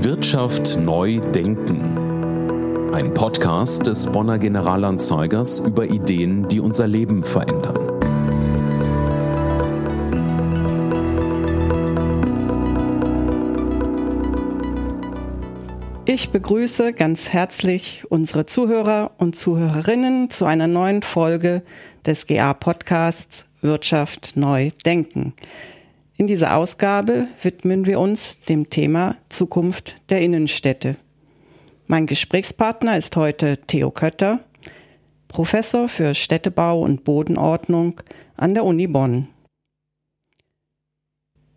Wirtschaft neu denken. Ein Podcast des Bonner Generalanzeigers über Ideen, die unser Leben verändern. Ich begrüße ganz herzlich unsere Zuhörer und Zuhörerinnen zu einer neuen Folge des GA Podcasts Wirtschaft neu denken. In dieser Ausgabe widmen wir uns dem Thema Zukunft der Innenstädte. Mein Gesprächspartner ist heute Theo Kötter, Professor für Städtebau und Bodenordnung an der Uni Bonn.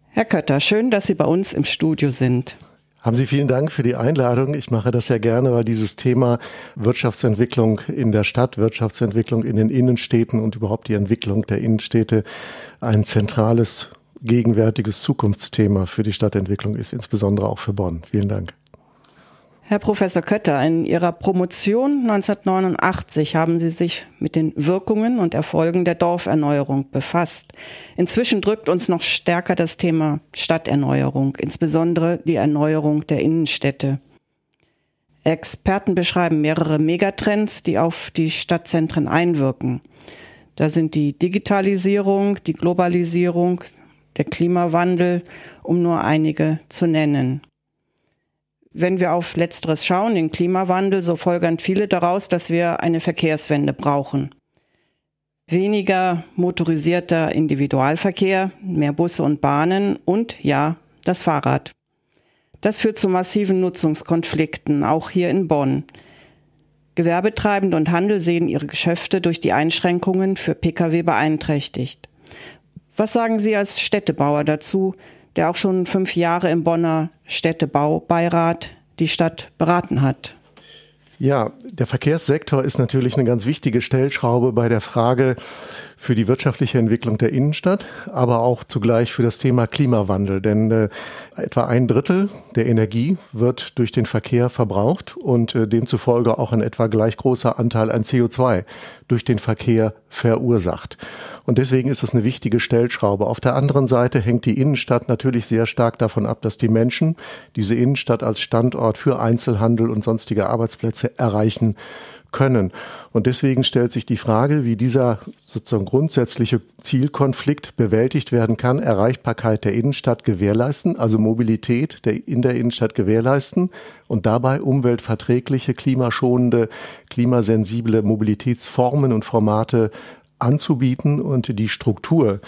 Herr Kötter, schön, dass Sie bei uns im Studio sind. Haben Sie vielen Dank für die Einladung. Ich mache das ja gerne, weil dieses Thema Wirtschaftsentwicklung in der Stadt, Wirtschaftsentwicklung in den Innenstädten und überhaupt die Entwicklung der Innenstädte ein zentrales gegenwärtiges Zukunftsthema für die Stadtentwicklung ist, insbesondere auch für Bonn. Vielen Dank. Herr Professor Kötter, in Ihrer Promotion 1989 haben Sie sich mit den Wirkungen und Erfolgen der Dorferneuerung befasst. Inzwischen drückt uns noch stärker das Thema Stadterneuerung, insbesondere die Erneuerung der Innenstädte. Experten beschreiben mehrere Megatrends, die auf die Stadtzentren einwirken. Da sind die Digitalisierung, die Globalisierung, der Klimawandel, um nur einige zu nennen. Wenn wir auf letzteres schauen, den Klimawandel, so folgern viele daraus, dass wir eine Verkehrswende brauchen. Weniger motorisierter Individualverkehr, mehr Busse und Bahnen und ja, das Fahrrad. Das führt zu massiven Nutzungskonflikten, auch hier in Bonn. Gewerbetreibende und Handel sehen ihre Geschäfte durch die Einschränkungen für Pkw beeinträchtigt. Was sagen Sie als Städtebauer dazu, der auch schon fünf Jahre im Bonner Städtebaubeirat die Stadt beraten hat? Ja, der Verkehrssektor ist natürlich eine ganz wichtige Stellschraube bei der Frage für die wirtschaftliche Entwicklung der Innenstadt, aber auch zugleich für das Thema Klimawandel. Denn äh, etwa ein Drittel der Energie wird durch den Verkehr verbraucht und äh, demzufolge auch ein etwa gleich großer Anteil an CO2 durch den Verkehr verursacht. Und deswegen ist es eine wichtige Stellschraube. Auf der anderen Seite hängt die Innenstadt natürlich sehr stark davon ab, dass die Menschen diese Innenstadt als Standort für Einzelhandel und sonstige Arbeitsplätze erreichen können. Und deswegen stellt sich die Frage, wie dieser sozusagen grundsätzliche Zielkonflikt bewältigt werden kann, Erreichbarkeit der Innenstadt gewährleisten, also Mobilität der, in der Innenstadt gewährleisten und dabei umweltverträgliche, klimaschonende, klimasensible Mobilitätsformen und Formate anzubieten und die Struktur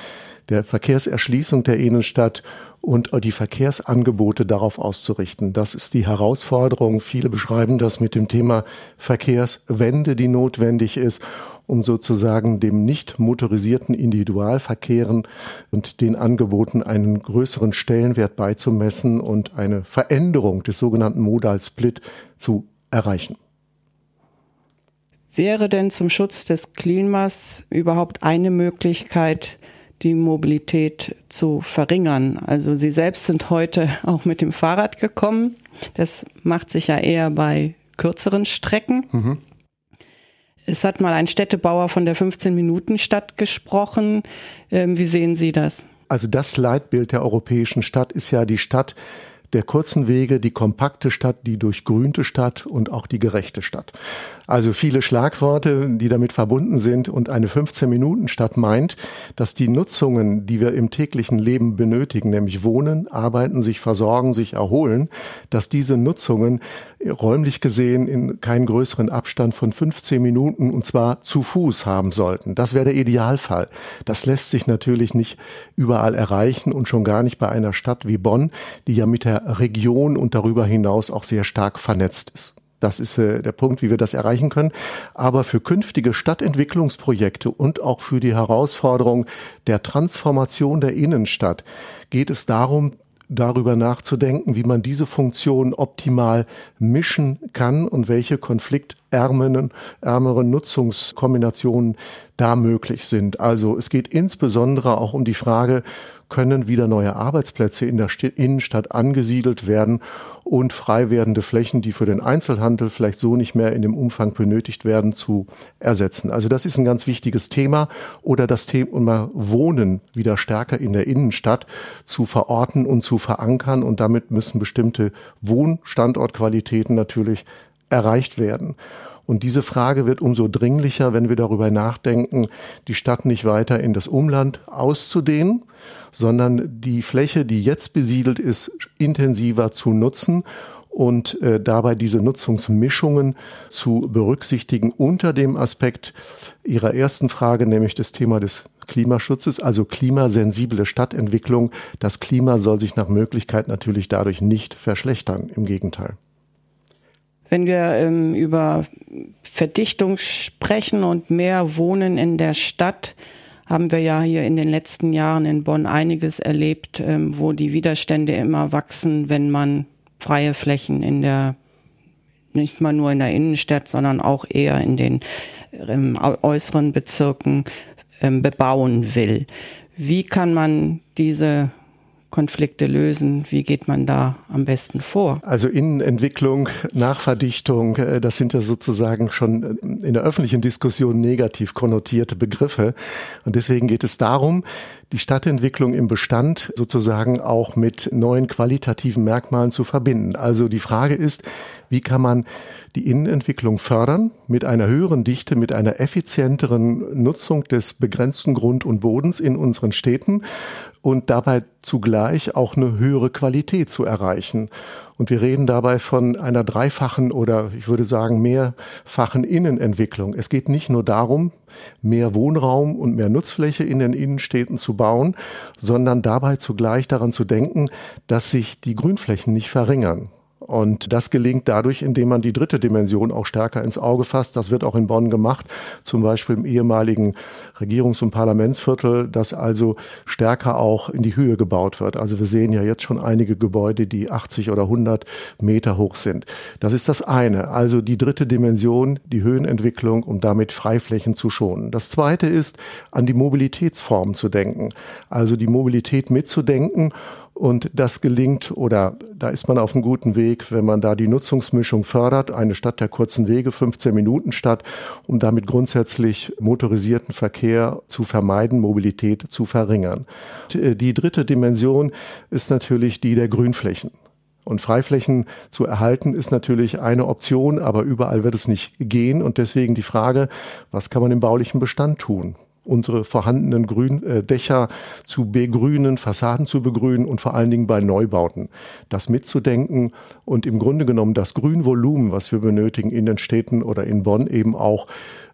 der Verkehrserschließung der Innenstadt und die Verkehrsangebote darauf auszurichten. Das ist die Herausforderung. Viele beschreiben das mit dem Thema Verkehrswende, die notwendig ist, um sozusagen dem nicht motorisierten Individualverkehren und den Angeboten einen größeren Stellenwert beizumessen und eine Veränderung des sogenannten Modal Split zu erreichen. Wäre denn zum Schutz des Klimas überhaupt eine Möglichkeit, die Mobilität zu verringern? Also Sie selbst sind heute auch mit dem Fahrrad gekommen. Das macht sich ja eher bei kürzeren Strecken. Mhm. Es hat mal ein Städtebauer von der 15-Minuten-Stadt gesprochen. Ähm, wie sehen Sie das? Also das Leitbild der europäischen Stadt ist ja die Stadt, der kurzen Wege, die kompakte Stadt, die durchgrünte Stadt und auch die gerechte Stadt. Also viele Schlagworte, die damit verbunden sind und eine 15-Minuten-Stadt meint, dass die Nutzungen, die wir im täglichen Leben benötigen, nämlich wohnen, arbeiten, sich versorgen, sich erholen, dass diese Nutzungen räumlich gesehen in keinen größeren Abstand von 15 Minuten und zwar zu Fuß haben sollten. Das wäre der Idealfall. Das lässt sich natürlich nicht überall erreichen und schon gar nicht bei einer Stadt wie Bonn, die ja mit der Region und darüber hinaus auch sehr stark vernetzt ist. Das ist äh, der Punkt, wie wir das erreichen können. Aber für künftige Stadtentwicklungsprojekte und auch für die Herausforderung der Transformation der Innenstadt geht es darum, darüber nachzudenken, wie man diese Funktion optimal mischen kann und welche konfliktärmeren ärmeren Nutzungskombinationen da möglich sind. Also es geht insbesondere auch um die Frage, können wieder neue Arbeitsplätze in der Innenstadt angesiedelt werden und frei werdende Flächen, die für den Einzelhandel vielleicht so nicht mehr in dem Umfang benötigt werden, zu ersetzen. Also das ist ein ganz wichtiges Thema oder das Thema Wohnen wieder stärker in der Innenstadt zu verorten und zu verankern und damit müssen bestimmte Wohnstandortqualitäten natürlich erreicht werden. Und diese Frage wird umso dringlicher, wenn wir darüber nachdenken, die Stadt nicht weiter in das Umland auszudehnen, sondern die Fläche, die jetzt besiedelt ist, intensiver zu nutzen und äh, dabei diese Nutzungsmischungen zu berücksichtigen unter dem Aspekt Ihrer ersten Frage, nämlich das Thema des Klimaschutzes, also klimasensible Stadtentwicklung. Das Klima soll sich nach Möglichkeit natürlich dadurch nicht verschlechtern, im Gegenteil. Wenn wir ähm, über Verdichtung sprechen und mehr Wohnen in der Stadt, haben wir ja hier in den letzten Jahren in Bonn einiges erlebt, ähm, wo die Widerstände immer wachsen, wenn man freie Flächen in der, nicht mal nur in der Innenstadt, sondern auch eher in den ähm, äußeren Bezirken ähm, bebauen will. Wie kann man diese Konflikte lösen? Wie geht man da am besten vor? Also Innenentwicklung, Nachverdichtung, äh, das sind ja sozusagen schon äh, in der öffentlichen Diskussion negativ konnotierte Begriffe. Und deswegen geht es darum, die Stadtentwicklung im Bestand sozusagen auch mit neuen qualitativen Merkmalen zu verbinden. Also die Frage ist, wie kann man die Innenentwicklung fördern mit einer höheren Dichte, mit einer effizienteren Nutzung des begrenzten Grund und Bodens in unseren Städten und dabei zugleich auch eine höhere Qualität zu erreichen. Und wir reden dabei von einer dreifachen oder ich würde sagen mehrfachen Innenentwicklung. Es geht nicht nur darum, mehr Wohnraum und mehr Nutzfläche in den Innenstädten zu bauen, sondern dabei zugleich daran zu denken, dass sich die Grünflächen nicht verringern. Und das gelingt dadurch, indem man die dritte Dimension auch stärker ins Auge fasst. Das wird auch in Bonn gemacht, zum Beispiel im ehemaligen Regierungs- und Parlamentsviertel, das also stärker auch in die Höhe gebaut wird. Also wir sehen ja jetzt schon einige Gebäude, die 80 oder 100 Meter hoch sind. Das ist das eine. Also die dritte Dimension, die Höhenentwicklung, um damit Freiflächen zu schonen. Das zweite ist, an die Mobilitätsform zu denken. Also die Mobilität mitzudenken und das gelingt oder da ist man auf einem guten Weg, wenn man da die Nutzungsmischung fördert, eine Stadt der kurzen Wege, 15 Minuten Stadt, um damit grundsätzlich motorisierten Verkehr zu vermeiden, Mobilität zu verringern. Äh, die dritte Dimension ist natürlich die der Grünflächen. Und Freiflächen zu erhalten ist natürlich eine Option, aber überall wird es nicht gehen. Und deswegen die Frage, was kann man im baulichen Bestand tun? Unsere vorhandenen Grün, äh, Dächer zu begrünen, Fassaden zu begrünen und vor allen Dingen bei Neubauten das mitzudenken und im Grunde genommen das Grünvolumen, was wir benötigen in den Städten oder in Bonn eben auch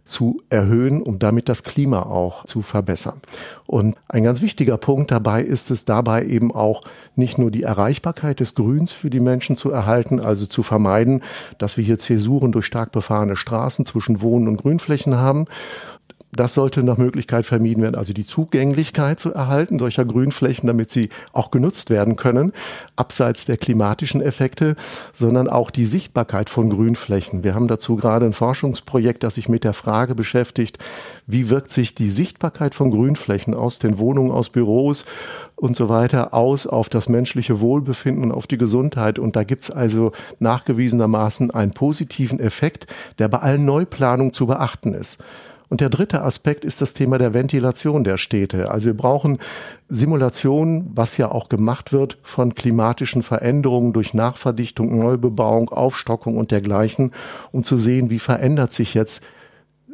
zu erhöhen, um damit das Klima auch zu verbessern. Und ein ganz wichtiger Punkt dabei ist es dabei eben auch nicht nur die Erreichbarkeit des Grüns für die Menschen zu erhalten, also zu vermeiden, dass wir hier Zäsuren durch stark befahrene Straßen zwischen Wohnen und Grünflächen haben, das sollte nach Möglichkeit vermieden werden, also die Zugänglichkeit zu erhalten solcher Grünflächen, damit sie auch genutzt werden können, abseits der klimatischen Effekte, sondern auch die Sichtbarkeit von Grünflächen. Wir haben dazu gerade ein Forschungsprojekt, das sich mit der Frage beschäftigt, wie wirkt sich die Sichtbarkeit von Grünflächen aus den Wohnungen, aus Büros und so weiter aus auf das menschliche Wohlbefinden und auf die Gesundheit. Und da gibt's also nachgewiesenermaßen einen positiven Effekt, der bei allen Neuplanungen zu beachten ist. Und der dritte Aspekt ist das Thema der Ventilation der Städte. Also wir brauchen Simulationen, was ja auch gemacht wird von klimatischen Veränderungen durch Nachverdichtung, Neubebauung, Aufstockung und dergleichen, um zu sehen, wie verändert sich jetzt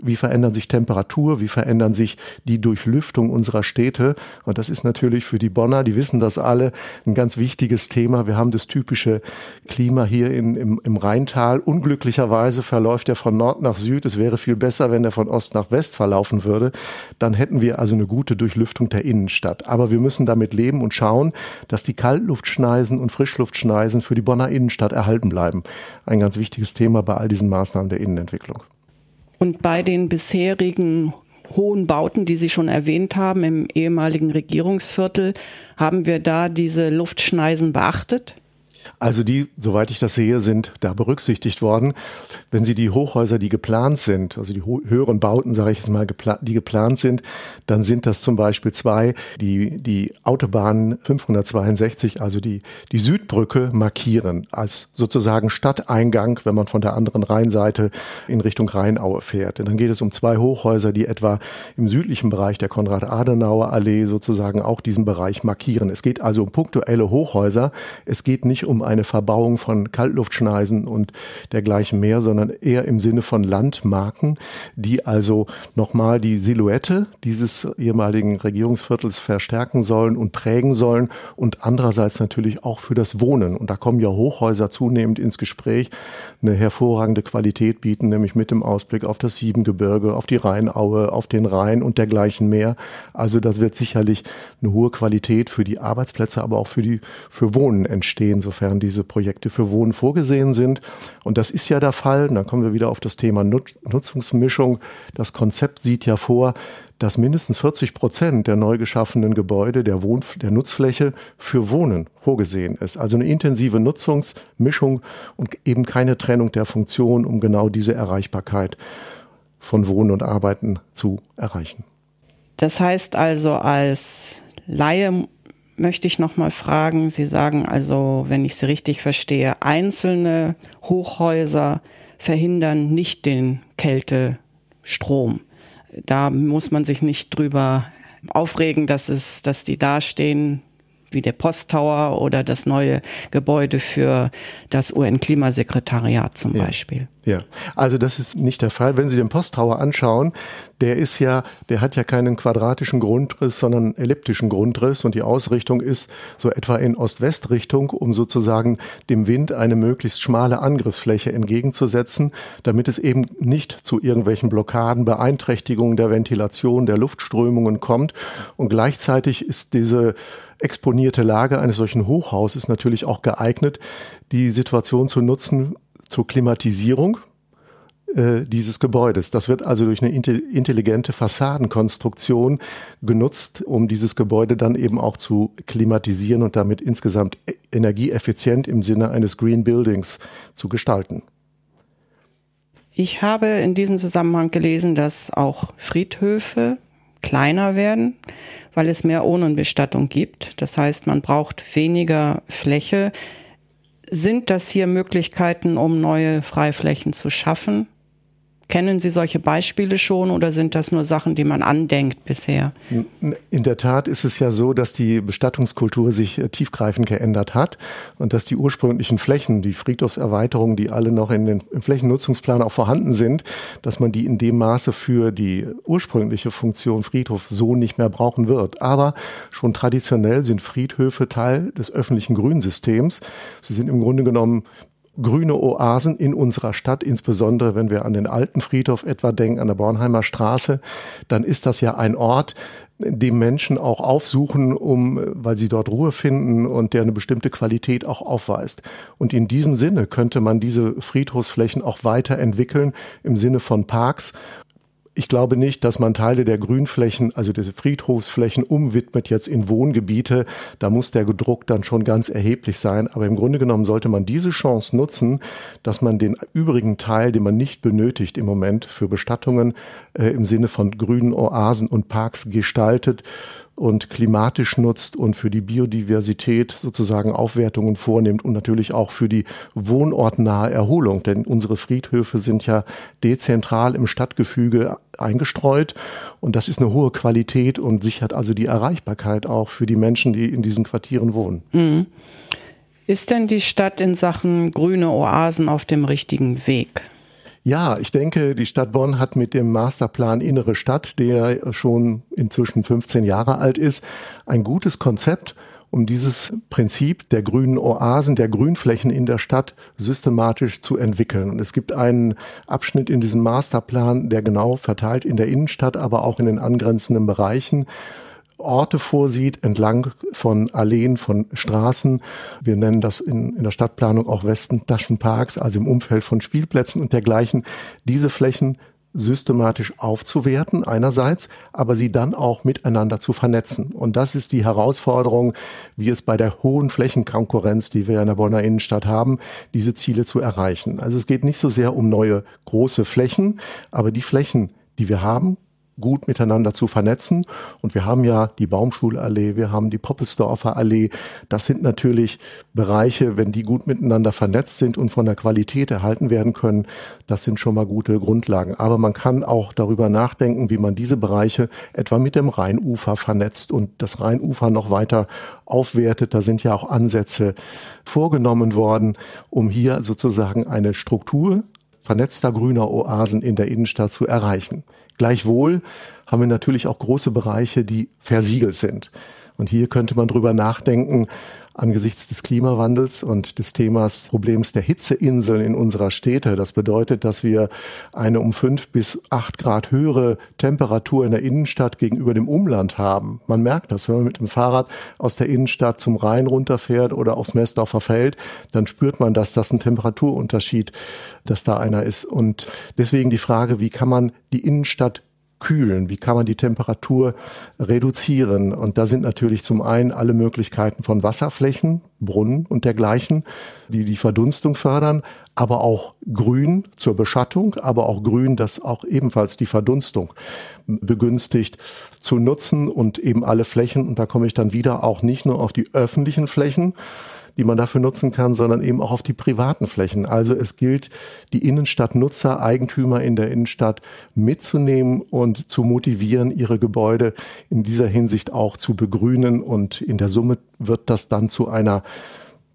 wie verändern sich Temperatur, wie verändern sich die Durchlüftung unserer Städte. Und das ist natürlich für die Bonner, die wissen das alle, ein ganz wichtiges Thema. Wir haben das typische Klima hier in, im, im Rheintal. Unglücklicherweise verläuft er von Nord nach Süd. Es wäre viel besser, wenn er von Ost nach West verlaufen würde. Dann hätten wir also eine gute Durchlüftung der Innenstadt. Aber wir müssen damit leben und schauen, dass die Kaltluftschneisen und Frischluftschneisen für die Bonner Innenstadt erhalten bleiben. Ein ganz wichtiges Thema bei all diesen Maßnahmen der Innenentwicklung. Und bei den bisherigen hohen Bauten, die Sie schon erwähnt haben, im ehemaligen Regierungsviertel, haben wir da diese Luftschneisen beachtet? Also die, soweit ich das sehe, sind da berücksichtigt worden. Wenn Sie die Hochhäuser, die geplant sind, also die höheren Bauten, sage ich jetzt mal, die geplant sind, dann sind das zum Beispiel zwei, die die Autobahn 562, also die, die Südbrücke markieren als sozusagen Stadteingang, wenn man von der anderen Rheinseite in Richtung Rheinaue fährt. Und dann geht es um zwei Hochhäuser, die etwa im südlichen Bereich der Konrad-Adenauer-Allee sozusagen auch diesen Bereich markieren. Es geht also um punktuelle Hochhäuser. Es geht nicht um eine Verbauung von Kaltluftschneisen und dergleichen mehr, sondern eher im Sinne von Landmarken, die also nochmal die Silhouette dieses ehemaligen Regierungsviertels verstärken sollen und prägen sollen und andererseits natürlich auch für das Wohnen. Und da kommen ja Hochhäuser zunehmend ins Gespräch, eine hervorragende Qualität bieten, nämlich mit dem Ausblick auf das Siebengebirge, auf die Rheinaue, auf den Rhein und dergleichen mehr. Also das wird sicherlich eine hohe Qualität für die Arbeitsplätze, aber auch für die, für Wohnen entstehen, sofern sofern diese Projekte für Wohnen vorgesehen sind. Und das ist ja der Fall. Und dann kommen wir wieder auf das Thema Nutzungsmischung. Das Konzept sieht ja vor, dass mindestens 40 Prozent der neu geschaffenen Gebäude der, Wohn der Nutzfläche für Wohnen vorgesehen ist. Also eine intensive Nutzungsmischung und eben keine Trennung der Funktion, um genau diese Erreichbarkeit von Wohnen und Arbeiten zu erreichen. Das heißt also, als Laie möchte ich noch mal fragen. Sie sagen also, wenn ich Sie richtig verstehe, einzelne Hochhäuser verhindern nicht den Kältestrom. Da muss man sich nicht drüber aufregen, dass es, dass die dastehen wie der Posttower oder das neue Gebäude für das UN-Klimasekretariat zum ja. Beispiel. Ja, also das ist nicht der Fall. Wenn Sie den Posttower anschauen, der ist ja, der hat ja keinen quadratischen Grundriss, sondern elliptischen Grundriss und die Ausrichtung ist so etwa in Ost-West-Richtung, um sozusagen dem Wind eine möglichst schmale Angriffsfläche entgegenzusetzen, damit es eben nicht zu irgendwelchen Blockaden, Beeinträchtigungen der Ventilation, der Luftströmungen kommt. Und gleichzeitig ist diese exponierte Lage eines solchen Hochhauses natürlich auch geeignet, die Situation zu nutzen zur Klimatisierung äh, dieses Gebäudes. Das wird also durch eine intelligente Fassadenkonstruktion genutzt, um dieses Gebäude dann eben auch zu klimatisieren und damit insgesamt e-, energieeffizient im Sinne eines Green Buildings zu gestalten. Ich habe in diesem Zusammenhang gelesen, dass auch Friedhöfe kleiner werden, weil es mehr Urnenbestattung gibt. Das heißt, man braucht weniger Fläche. Sind das hier Möglichkeiten, um neue Freiflächen zu schaffen? Kennen Sie solche Beispiele schon oder sind das nur Sachen, die man andenkt bisher? In der Tat ist es ja so, dass die Bestattungskultur sich äh, tiefgreifend geändert hat und dass die ursprünglichen Flächen, die Friedhofserweiterungen, die alle noch in den im Flächennutzungsplan auch vorhanden sind, dass man die in dem Maße für die ursprüngliche Funktion Friedhof so nicht mehr brauchen wird. Aber schon traditionell sind Friedhöfe Teil des öffentlichen Grünsystems. Sie sind im Grunde genommen grüne Oasen in unserer Stadt, insbesondere wenn wir an den alten Friedhof etwa denken, an der Bornheimer Straße, dann ist das ja ein Ort, den Menschen auch aufsuchen, um, weil sie dort Ruhe finden und der eine bestimmte Qualität auch aufweist. Und in diesem Sinne könnte man diese Friedhofsflächen auch weiterentwickeln im Sinne von Parks ich glaube nicht, dass man Teile der Grünflächen, also diese Friedhofsflächen umwidmet jetzt in Wohngebiete. Da muss der Gedruck dann schon ganz erheblich sein. Aber im Grunde genommen sollte man diese Chance nutzen, dass man den übrigen Teil, den man nicht benötigt im Moment für Bestattungen äh, im Sinne von grünen Oasen und Parks gestaltet und klimatisch nutzt und für die Biodiversität sozusagen Aufwertungen vornimmt und natürlich auch für die wohnortnahe Erholung. Denn unsere Friedhöfe sind ja dezentral im Stadtgefüge eingestreut und das ist eine hohe Qualität und sichert also die Erreichbarkeit auch für die Menschen, die in diesen Quartieren wohnen. Mhm. Ist denn die Stadt in Sachen grüne Oasen auf dem richtigen Weg? Ja, ich denke, die Stadt Bonn hat mit dem Masterplan Innere Stadt, der schon inzwischen 15 Jahre alt ist, ein gutes Konzept, um dieses Prinzip der grünen Oasen, der Grünflächen in der Stadt systematisch zu entwickeln. Und es gibt einen Abschnitt in diesem Masterplan, der genau verteilt in der Innenstadt, aber auch in den angrenzenden Bereichen Orte vorsieht, entlang von Alleen, von Straßen. Wir nennen das in, in der Stadtplanung auch Westentaschenparks, also im Umfeld von Spielplätzen und dergleichen. Diese Flächen systematisch aufzuwerten einerseits, aber sie dann auch miteinander zu vernetzen. Und das ist die Herausforderung, wie es bei der hohen Flächenkonkurrenz, die wir in der Bonner Innenstadt haben, diese Ziele zu erreichen. Also es geht nicht so sehr um neue große Flächen, aber die Flächen, die wir haben, gut miteinander zu vernetzen. Und wir haben ja die Baumschulallee, wir haben die Poppelsdorfer Allee. Das sind natürlich Bereiche, wenn die gut miteinander vernetzt sind und von der Qualität erhalten werden können, das sind schon mal gute Grundlagen. Aber man kann auch darüber nachdenken, wie man diese Bereiche etwa mit dem Rheinufer vernetzt und das Rheinufer noch weiter aufwertet. Da sind ja auch Ansätze vorgenommen worden, um hier sozusagen eine Struktur vernetzter grüner Oasen in der Innenstadt zu erreichen. Gleichwohl haben wir natürlich auch große Bereiche, die versiegelt sind. Und hier könnte man drüber nachdenken, angesichts des Klimawandels und des Themas Problems der Hitzeinseln in unserer Städte. Das bedeutet, dass wir eine um fünf bis acht Grad höhere Temperatur in der Innenstadt gegenüber dem Umland haben. Man merkt das, wenn man mit dem Fahrrad aus der Innenstadt zum Rhein runterfährt oder aufs Messdorfer Feld, dann spürt man, dass das ein Temperaturunterschied, dass da einer ist. Und deswegen die Frage, wie kann man die Innenstadt kühlen? Wie kann man die Temperatur reduzieren? Und da sind natürlich zum einen alle Möglichkeiten von Wasserflächen, Brunnen und dergleichen, die die Verdunstung fördern, aber auch Grün zur Beschattung, aber auch Grün, das auch ebenfalls die Verdunstung begünstigt zu nutzen und eben alle Flächen, und da komme ich dann wieder auch nicht nur auf die öffentlichen Flächen, die man dafür nutzen kann, sondern eben auch auf die privaten Flächen. Also es gilt, die Innenstadtnutzer, Eigentümer in der Innenstadt mitzunehmen und zu motivieren, ihre Gebäude in dieser Hinsicht auch zu begrünen. Und in der Summe wird das dann zu einer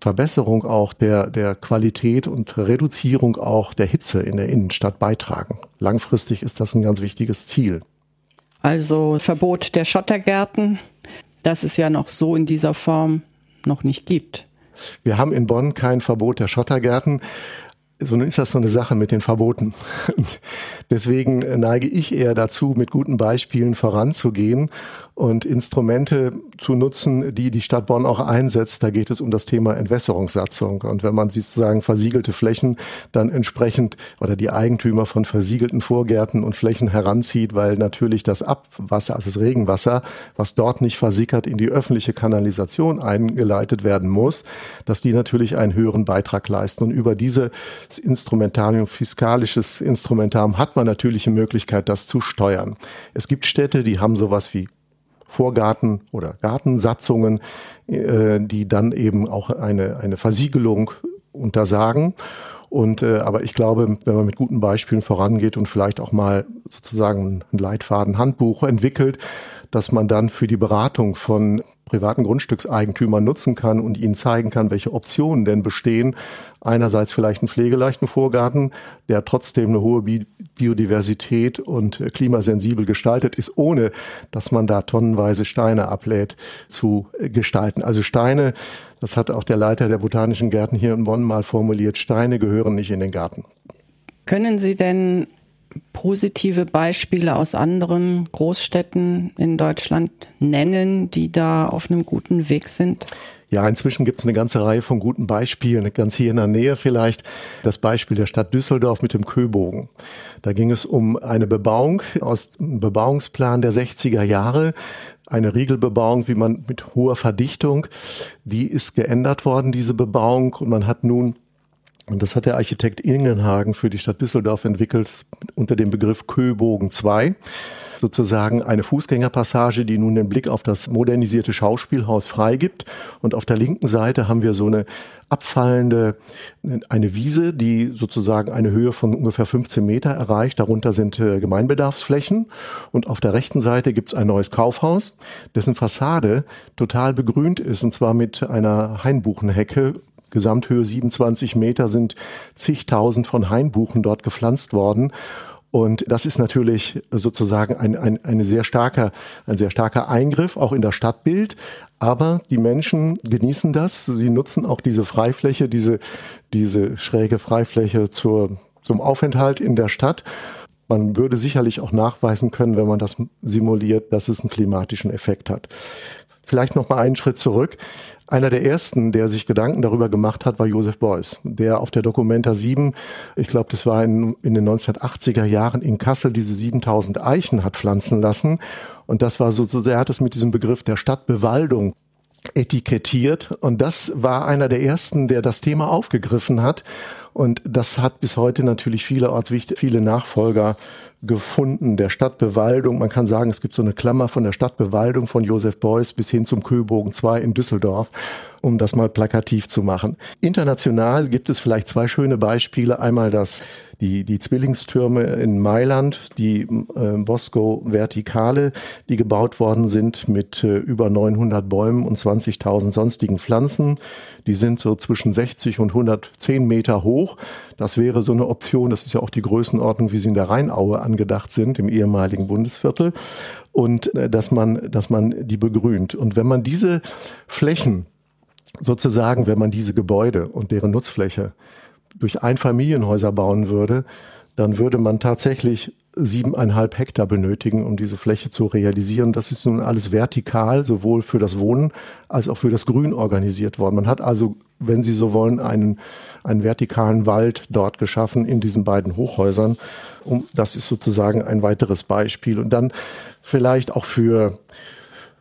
Verbesserung auch der, der Qualität und Reduzierung auch der Hitze in der Innenstadt beitragen. Langfristig ist das ein ganz wichtiges Ziel. Also Verbot der Schottergärten, das es ja noch so in dieser Form noch nicht gibt. Wir haben in Bonn kein Verbot der Schottergärten. So ist das so eine Sache mit den Verboten. Deswegen neige ich eher dazu, mit guten Beispielen voranzugehen und Instrumente zu nutzen, die die Stadt Bonn auch einsetzt. Da geht es um das Thema Entwässerungssatzung. Und wenn man sozusagen versiegelte Flächen dann entsprechend oder die Eigentümer von versiegelten Vorgärten und Flächen heranzieht, weil natürlich das Abwasser, also das Regenwasser, was dort nicht versickert, in die öffentliche Kanalisation eingeleitet werden muss, dass die natürlich einen höheren Beitrag leisten. Und über dieses Instrumentarium, fiskalisches Instrumentarium, hat man natürlich eine Möglichkeit, das zu steuern. Es gibt Städte, die haben sowas wie Vorgarten oder Gartensatzungen, äh, die dann eben auch eine, eine Versiegelung untersagen. Und äh, aber ich glaube, wenn man mit guten Beispielen vorangeht und vielleicht auch mal sozusagen ein Leitfaden, Handbuch entwickelt, dass man dann für die Beratung von privaten Grundstückseigentümern nutzen kann und ihnen zeigen kann, welche Optionen denn bestehen. Einerseits vielleicht einen pflegeleichten Vorgarten, der trotzdem eine hohe Biodiversität und äh, klimasensibel gestaltet ist, ohne dass man da tonnenweise Steine ablädt, zu äh, gestalten. Also Steine, das hat auch der Leiter der Botanischen Gärten hier in Bonn mal formuliert, Steine gehören nicht in den Garten. Können Sie denn positive Beispiele aus anderen Großstädten in Deutschland nennen, die da auf einem guten Weg sind? Ja, inzwischen gibt es eine ganze Reihe von guten Beispielen. Ganz hier in der Nähe vielleicht das Beispiel der Stadt Düsseldorf mit dem Köbogen. Da ging es um eine Bebauung aus einem Bebauungsplan der 60er Jahre. Eine Riegelbebauung, wie man mit hoher Verdichtung, die ist geändert worden, diese Bebauung. Und man hat nun und das hat der Architekt Ingenhagen für die Stadt Düsseldorf entwickelt unter dem Begriff Köbogen 2. Sozusagen eine Fußgängerpassage, die nun den Blick auf das modernisierte Schauspielhaus freigibt. Und auf der linken Seite haben wir so eine abfallende, eine Wiese, die sozusagen eine Höhe von ungefähr 15 Meter erreicht. Darunter sind äh, Gemeinbedarfsflächen. Und auf der rechten Seite gibt's ein neues Kaufhaus, dessen Fassade total begrünt ist, und zwar mit einer Hainbuchenhecke Gesamthöhe 27 Meter sind zigtausend von Hainbuchen dort gepflanzt worden. Und das ist natürlich sozusagen ein, ein, eine sehr starker, ein sehr starker Eingriff auch in das Stadtbild. Aber die Menschen genießen das. Sie nutzen auch diese Freifläche, diese, diese schräge Freifläche zur, zum Aufenthalt in der Stadt. Man würde sicherlich auch nachweisen können, wenn man das simuliert, dass es einen klimatischen Effekt hat. Vielleicht noch mal einen Schritt zurück. Einer der ersten, der sich Gedanken darüber gemacht hat, war Josef Beuys, der auf der Documenta 7, ich glaube, das war in, in den 1980er Jahren in Kassel, diese 7000 Eichen hat pflanzen lassen. Und das war so, so er hat es mit diesem Begriff der Stadtbewaldung etikettiert. Und das war einer der ersten, der das Thema aufgegriffen hat. Und das hat bis heute natürlich vielerorts viele Nachfolger gefunden, der Stadtbewaldung. Man kann sagen, es gibt so eine Klammer von der Stadtbewaldung von Josef Beuys bis hin zum Köbogen 2 in Düsseldorf, um das mal plakativ zu machen. International gibt es vielleicht zwei schöne Beispiele. Einmal das die, die Zwillingstürme in Mailand, die äh, Bosco Vertikale, die gebaut worden sind mit äh, über 900 Bäumen und 20.000 sonstigen Pflanzen. Die sind so zwischen 60 und 110 Meter hoch. Das wäre so eine Option. Das ist ja auch die Größenordnung, wie sie in der Rheinaue angedacht sind, im ehemaligen Bundesviertel. Und äh, dass man, dass man die begrünt. Und wenn man diese Flächen sozusagen, wenn man diese Gebäude und deren Nutzfläche durch Einfamilienhäuser bauen würde, dann würde man tatsächlich siebeneinhalb Hektar benötigen, um diese Fläche zu realisieren. Das ist nun alles vertikal, sowohl für das Wohnen als auch für das Grün organisiert worden. Man hat also, wenn Sie so wollen, einen, einen vertikalen Wald dort geschaffen in diesen beiden Hochhäusern. Um, das ist sozusagen ein weiteres Beispiel. Und dann vielleicht auch für,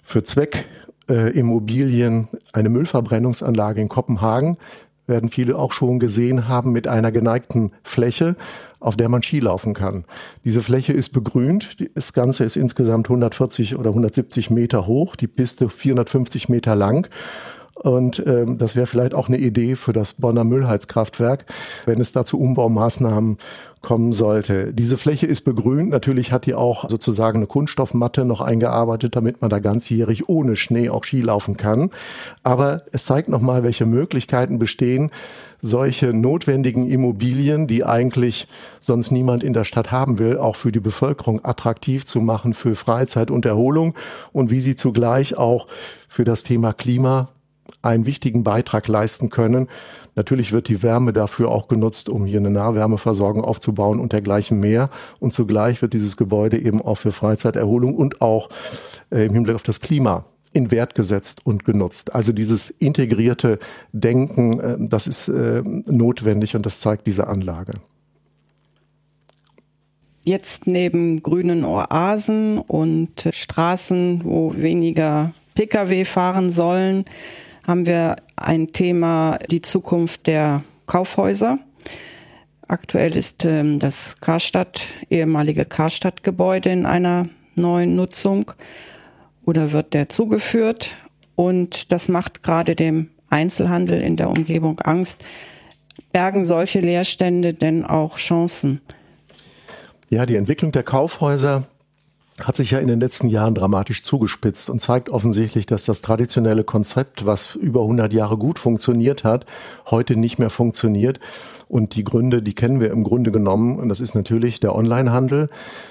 für Zweckimmobilien äh, eine Müllverbrennungsanlage in Kopenhagen werden viele auch schon gesehen haben, mit einer geneigten Fläche, auf der man Ski laufen kann. Diese Fläche ist begrünt. Das Ganze ist insgesamt 140 oder 170 Meter hoch, die Piste 450 Meter lang. Und ähm, das wäre vielleicht auch eine Idee für das Bonner Müllheizkraftwerk, wenn es dazu Umbaumaßnahmen kommen sollte. Diese Fläche ist begrünt. Natürlich hat die auch sozusagen eine Kunststoffmatte noch eingearbeitet, damit man da ganzjährig ohne Schnee auch Ski laufen kann. Aber es zeigt nochmal, welche Möglichkeiten bestehen, solche notwendigen Immobilien, die eigentlich sonst niemand in der Stadt haben will, auch für die Bevölkerung attraktiv zu machen für Freizeit und Erholung und wie sie zugleich auch für das Thema Klima einen wichtigen Beitrag leisten können. Natürlich wird die Wärme dafür auch genutzt, um hier eine Nahwärmeversorgung aufzubauen und dergleichen mehr. Und zugleich wird dieses Gebäude eben auch für Freizeiterholung und auch äh, im Hinblick auf das Klima in Wert gesetzt und genutzt. Also dieses integrierte Denken, äh, das ist äh, notwendig und das zeigt diese Anlage. Jetzt neben grünen Oasen und Straßen, wo weniger Pkw fahren sollen, haben wir ein Thema die Zukunft der Kaufhäuser. Aktuell ist ähm, das Karstadt, ehemalige Karstadt-Gebäude in einer neuen Nutzung oder wird der zugeführt. Und das macht gerade dem Einzelhandel in der Umgebung Angst. Bergen solche Leerstände denn auch Chancen? Ja, die Entwicklung der Kaufhäuser hat sich ja in den letzten Jahren dramatisch zugespitzt und zeigt offensichtlich, dass das traditionelle Konzept, was über 100 Jahre gut funktioniert hat, heute nicht mehr funktioniert und die Gründe, die kennen wir im Grunde genommen. Und das ist natürlich der Onlinehandel,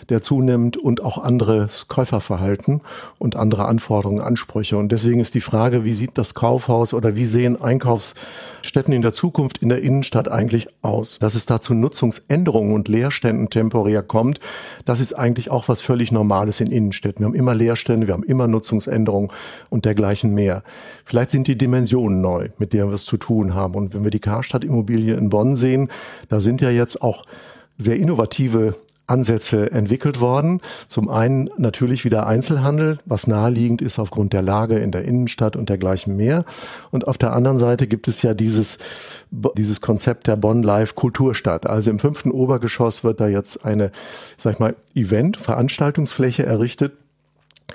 der zunimmt und auch anderes Käuferverhalten und andere Anforderungen, Ansprüche. Und deswegen ist die Frage, wie sieht das Kaufhaus oder wie sehen Einkaufsstätten in der Zukunft in der Innenstadt eigentlich aus? Dass es da zu Nutzungsänderungen und Leerständen temporär kommt, das ist eigentlich auch was völlig Normales in Innenstädten. Wir haben immer Leerstände, wir haben immer Nutzungsänderungen und dergleichen mehr. Vielleicht sind die Dimensionen neu, mit denen wir es zu tun haben. Und wenn wir die Karstadt-Immobilie in Bonn sehen, sehen, da sind ja jetzt auch sehr innovative Ansätze entwickelt worden. Zum einen natürlich wieder Einzelhandel, was naheliegend ist aufgrund der Lage in der Innenstadt und dergleichen mehr. Und auf der anderen Seite gibt es ja dieses, dieses Konzept der Bonn Live Kulturstadt. Also im fünften Obergeschoss wird da jetzt eine, sag ich mal, Event, Veranstaltungsfläche errichtet,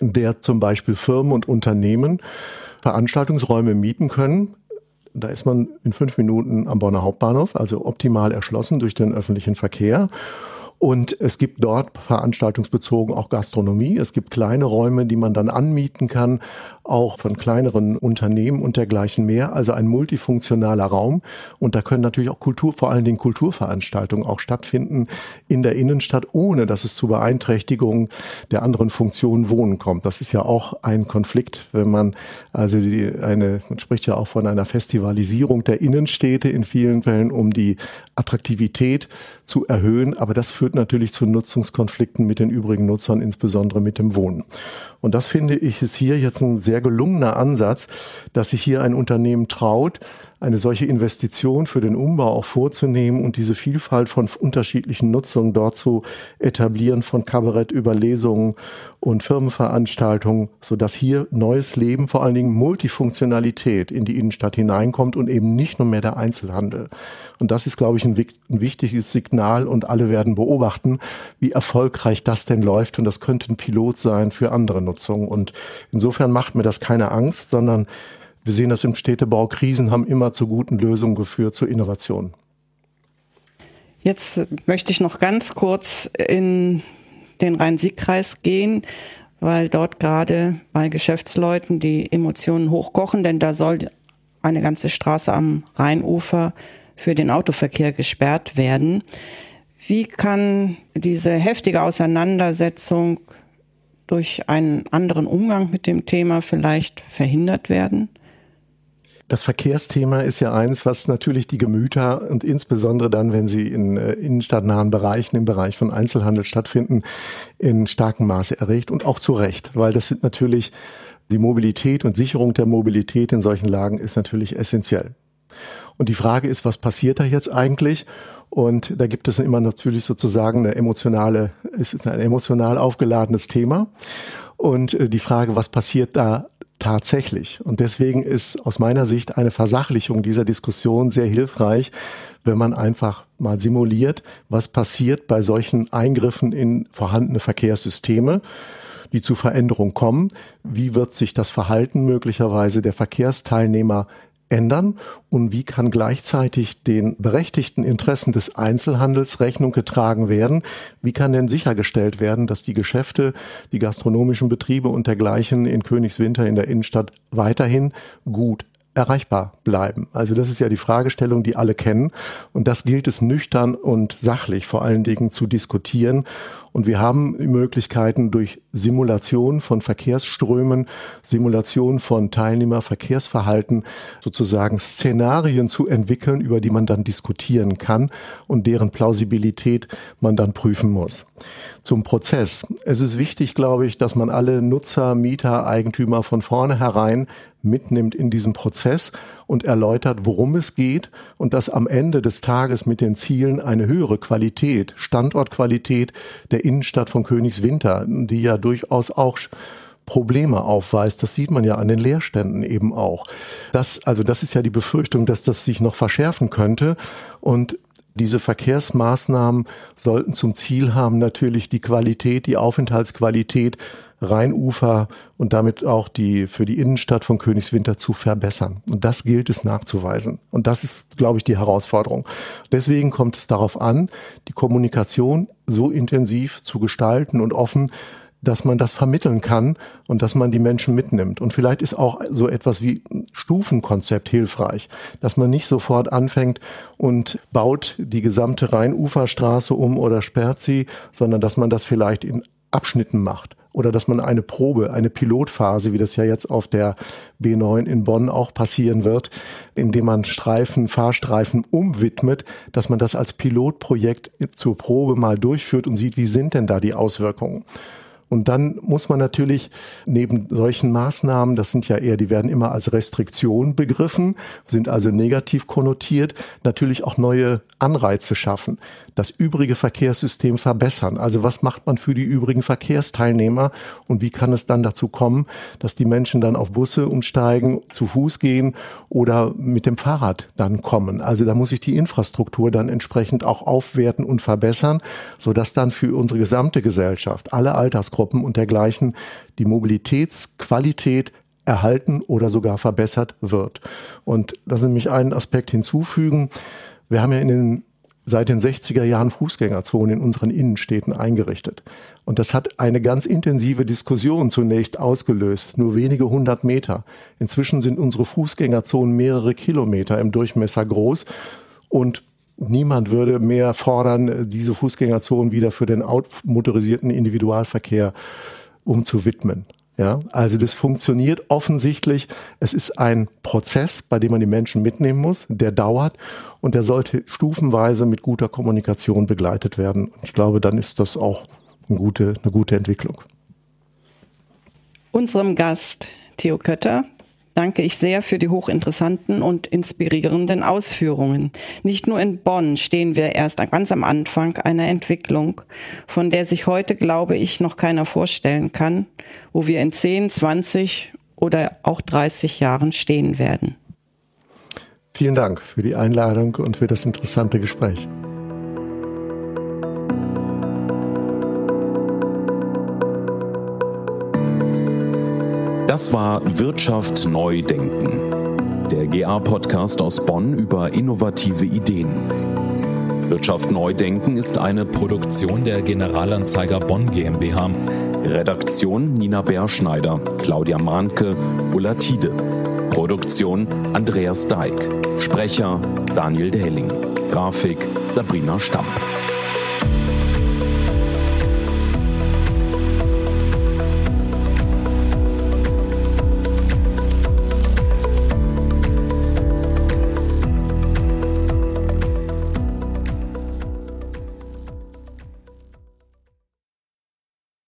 der zum Beispiel Firmen und Unternehmen Veranstaltungsräume mieten können, da ist man in fünf Minuten am Bonner Hauptbahnhof, also optimal erschlossen durch den öffentlichen Verkehr. Und es gibt dort veranstaltungsbezogen auch Gastronomie. Es gibt kleine Räume, die man dann anmieten kann, auch von kleineren Unternehmen und dergleichen mehr. Also ein multifunktionaler Raum. Und da können natürlich auch Kultur, vor allen Dingen Kulturveranstaltungen auch stattfinden in der Innenstadt, ohne dass es zu Beeinträchtigungen der anderen Funktionen Wohnen kommt. Das ist ja auch ein Konflikt, wenn man also die, eine, man spricht ja auch von einer Festivalisierung der Innenstädte in vielen Fällen, um die Attraktivität zu erhöhen. Aber das führt natürlich zu Nutzungskonflikten mit den übrigen Nutzern, insbesondere mit dem Wohnen. Und das finde ich ist hier jetzt ein sehr sehr gelungener Ansatz, dass sich hier ein Unternehmen traut, eine solche Investition für den Umbau auch vorzunehmen und diese Vielfalt von unterschiedlichen Nutzungen dort zu etablieren, von Kabarett über Lesungen und Firmenveranstaltungen, so dass hier neues Leben, vor allen Dingen Multifunktionalität in die Innenstadt hineinkommt und eben nicht nur mehr der Einzelhandel. Und das ist, glaube ich, ein, ein wichtiges Signal und alle werden beobachten, wie erfolgreich das denn läuft und das könnte ein Pilot sein für andere Nutzungen. Und insofern macht mir das keine Angst, sondern wir sehen das im Städtebau. Krisen haben immer zu guten Lösungen geführt, zu Innovationen. Jetzt möchte ich noch ganz kurz in den Rhein-Sieg-Kreis gehen, weil dort gerade bei Geschäftsleuten die Emotionen hochkochen, denn da soll eine ganze Straße am Rheinufer für den Autoverkehr gesperrt werden. Wie kann diese heftige Auseinandersetzung durch einen anderen Umgang mit dem Thema vielleicht verhindert werden? Das Verkehrsthema ist ja eins, was natürlich die Gemüter und insbesondere dann, wenn sie in äh, innenstadtnahen Bereichen, im Bereich von Einzelhandel stattfinden, in starkem Maße erregt und auch zu Recht, weil das sind natürlich die Mobilität und Sicherung der Mobilität in solchen Lagen ist natürlich essentiell. Und die Frage ist, was passiert da jetzt eigentlich? Und da gibt es immer natürlich sozusagen eine emotionale, es ist ein emotional aufgeladenes Thema. Und äh, die Frage, was passiert da tatsächlich. Und deswegen ist aus meiner Sicht eine Versachlichung dieser Diskussion sehr hilfreich, wenn man einfach mal simuliert, was passiert bei solchen Eingriffen in vorhandene Verkehrssysteme die zu Veränderung kommen. Wie wird sich das Verhalten möglicherweise der Verkehrsteilnehmer ändern und wie kann gleichzeitig den berechtigten Interessen des Einzelhandels Rechnung getragen werden? Wie kann denn sichergestellt werden, dass die Geschäfte, die gastronomischen Betriebe und dergleichen in Königswinter in der Innenstadt weiterhin gut erreichbar bleiben. Also das ist ja die Fragestellung, die alle kennen. Und das gilt es nüchtern und sachlich vor allen Dingen zu diskutieren. Und wir haben Möglichkeiten durch Simulation von Verkehrsströmen, Simulation von Teilnehmerverkehrsverhalten, sozusagen Szenarien zu entwickeln, über die man dann diskutieren kann und deren Plausibilität man dann prüfen muss. Zum Prozess. Es ist wichtig, glaube ich, dass man alle Nutzer, Mieter, Eigentümer von vornherein mitnimmt in diesem Prozess und erläutert, worum es geht und dass am Ende des Tages mit den Zielen eine höhere Qualität, Standortqualität der Innenstadt von Königswinter, die ja durchaus auch Probleme aufweist. Das sieht man ja an den Leerständen eben auch. Das, also das ist ja die Befürchtung, dass das sich noch verschärfen könnte. Und diese Verkehrsmaßnahmen sollten zum Ziel haben, natürlich die Qualität, die Aufenthaltsqualität Rheinufer und damit auch die für die Innenstadt von Königswinter zu verbessern. Und das gilt es nachzuweisen. Und das ist, glaube ich, die Herausforderung. Deswegen kommt es darauf an, die Kommunikation so intensiv zu gestalten und offen, dass man das vermitteln kann und dass man die Menschen mitnimmt. Und vielleicht ist auch so etwas wie Stufenkonzept hilfreich, dass man nicht sofort anfängt und baut die gesamte Rheinuferstraße um oder sperrt sie, sondern dass man das vielleicht in Abschnitten macht oder dass man eine Probe, eine Pilotphase, wie das ja jetzt auf der B9 in Bonn auch passieren wird, indem man Streifen, Fahrstreifen umwidmet, dass man das als Pilotprojekt zur Probe mal durchführt und sieht, wie sind denn da die Auswirkungen. Und dann muss man natürlich neben solchen Maßnahmen, das sind ja eher, die werden immer als Restriktion begriffen, sind also negativ konnotiert, natürlich auch neue Anreize schaffen, das übrige Verkehrssystem verbessern. Also was macht man für die übrigen Verkehrsteilnehmer und wie kann es dann dazu kommen, dass die Menschen dann auf Busse umsteigen, zu Fuß gehen oder mit dem Fahrrad dann kommen. Also da muss ich die Infrastruktur dann entsprechend auch aufwerten und verbessern, sodass dann für unsere gesamte Gesellschaft, alle Altersgruppen, Berufsgruppen und dergleichen die Mobilitätsqualität erhalten oder sogar verbessert wird. Und lassen Sie mich einen Aspekt hinzufügen. Wir haben ja in den, seit den 60er Jahren Fußgängerzonen in unseren Innenstädten eingerichtet. Und das hat eine ganz intensive Diskussion zunächst ausgelöst, nur wenige hundert Meter. Inzwischen sind unsere Fußgängerzonen mehrere Kilometer im Durchmesser groß und Niemand würde mehr fordern, diese Fußgängerzonen wieder für den motorisierten Individualverkehr umzuwidmen. Ja, also das funktioniert offensichtlich. Es ist ein Prozess, bei dem man die Menschen mitnehmen muss, der dauert und der sollte stufenweise mit guter Kommunikation begleitet werden. Ich glaube, dann ist das auch eine gute, eine gute Entwicklung. Unserem Gast, Theo Kötter, danke ich sehr für die hochinteressanten und inspirierenden Ausführungen. Nicht nur in Bonn stehen wir erst ganz am Anfang einer Entwicklung, von der sich heute, glaube ich, noch keiner vorstellen kann, wo wir in 10, 20 oder auch 30 Jahren stehen werden. Vielen Dank für die Einladung und für das interessante Gespräch. Das war Wirtschaft neu denken. Der GA-Podcast aus Bonn über innovative Ideen. Wirtschaft neu denken ist eine Produktion der Generalanzeiger Bonn GmbH. Redaktion Nina Bärschneider, Claudia Mahnke, Ulla Tiede. Produktion Andreas Deik. Sprecher Daniel Dehling. Grafik Sabrina Stamp.